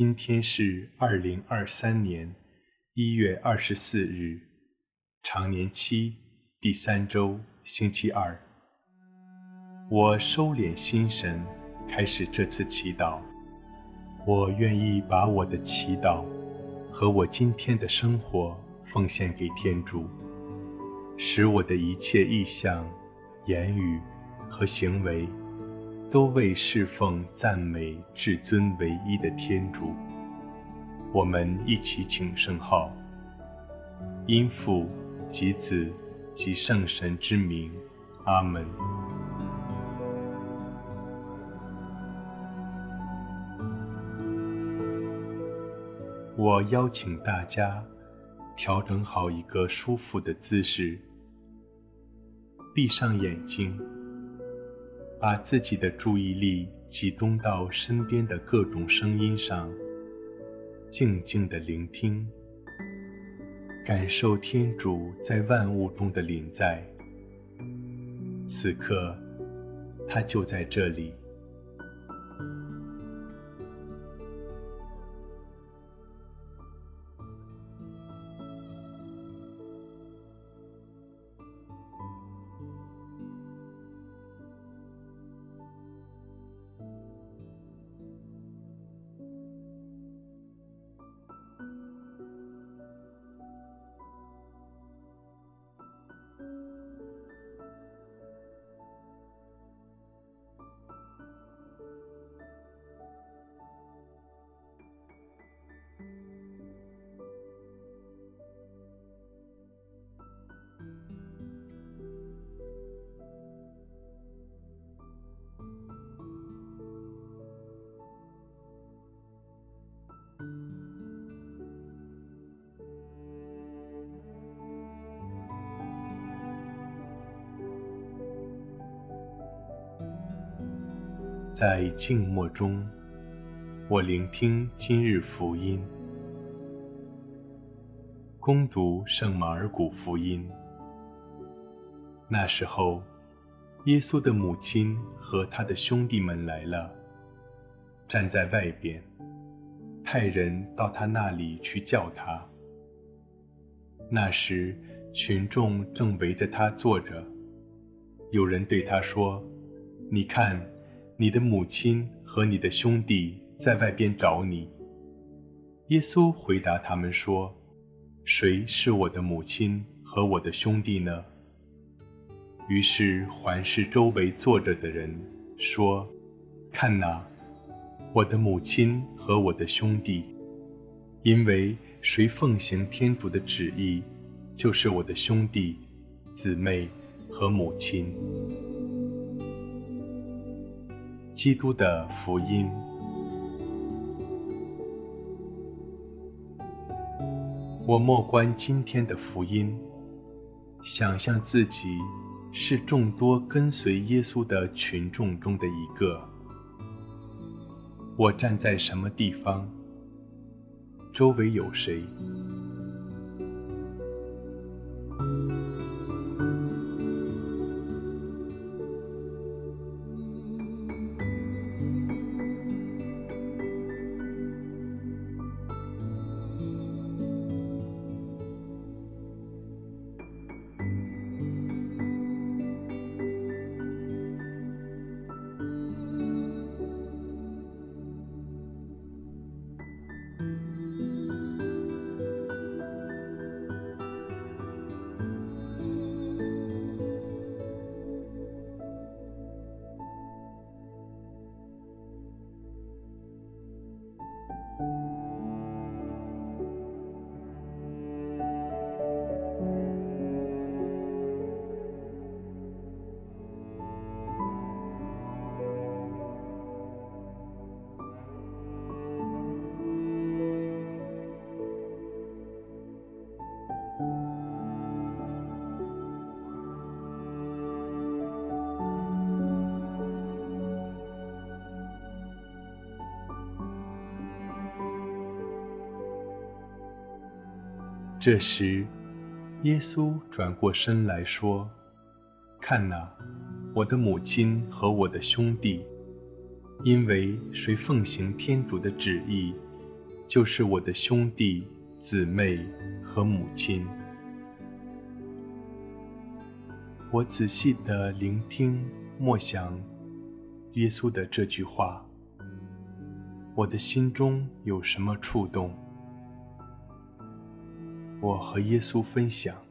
今天是二零二三年一月二十四日，常年期第三周星期二。我收敛心神，开始这次祈祷。我愿意把我的祈祷和我今天的生活奉献给天主，使我的一切意向、言语和行为。都为侍奉、赞美至尊唯一的天主。我们一起请圣号，因父及子及圣神之名，阿门。我邀请大家调整好一个舒服的姿势，闭上眼睛。把自己的注意力集中到身边的各种声音上，静静的聆听，感受天主在万物中的临在。此刻，他就在这里。在静默中，我聆听今日福音。恭读圣马尔谷福音。那时候，耶稣的母亲和他的兄弟们来了，站在外边，派人到他那里去叫他。那时，群众正围着他坐着，有人对他说：“你看。”你的母亲和你的兄弟在外边找你。耶稣回答他们说：“谁是我的母亲和我的兄弟呢？”于是环视周围坐着的人，说：“看哪，我的母亲和我的兄弟！因为谁奉行天主的旨意，就是我的兄弟、姊妹和母亲。”基督的福音。我默观今天的福音，想象自己是众多跟随耶稣的群众中的一个。我站在什么地方？周围有谁？这时，耶稣转过身来说：“看哪，我的母亲和我的兄弟！因为谁奉行天主的旨意，就是我的兄弟、姊妹和母亲。我仔细地聆听、默想耶稣的这句话，我的心中有什么触动？我和耶稣分享。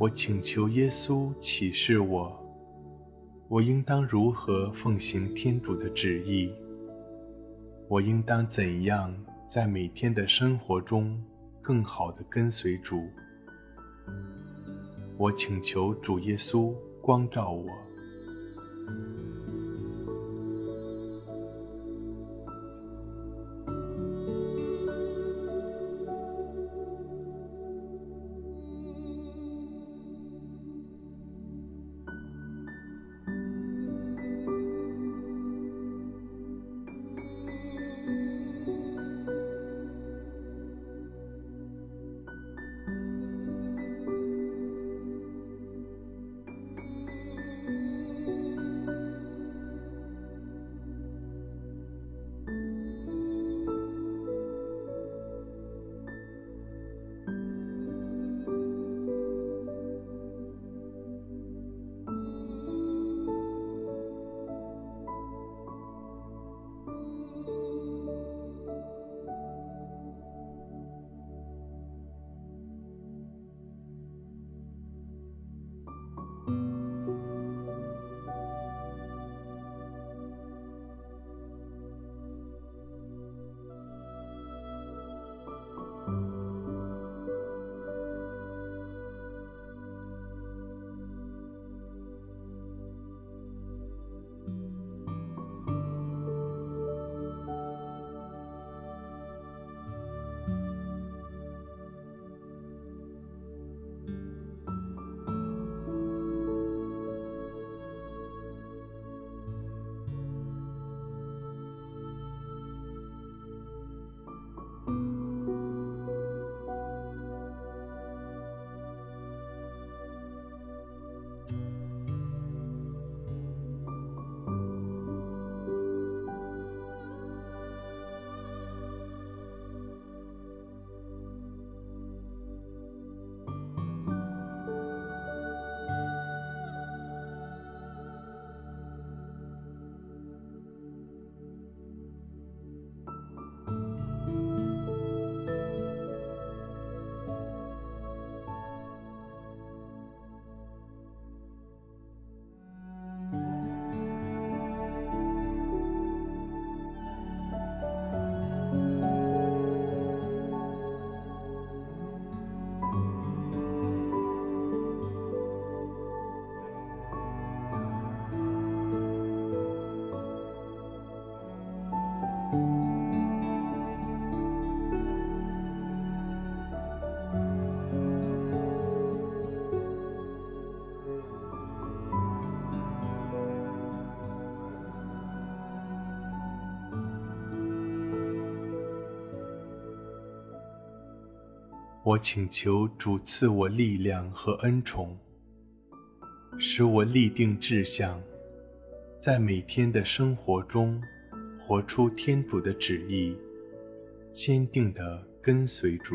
我请求耶稣启示我，我应当如何奉行天主的旨意？我应当怎样在每天的生活中更好的跟随主？我请求主耶稣光照我。我请求主赐我力量和恩宠，使我立定志向，在每天的生活中活出天主的旨意，坚定地跟随主。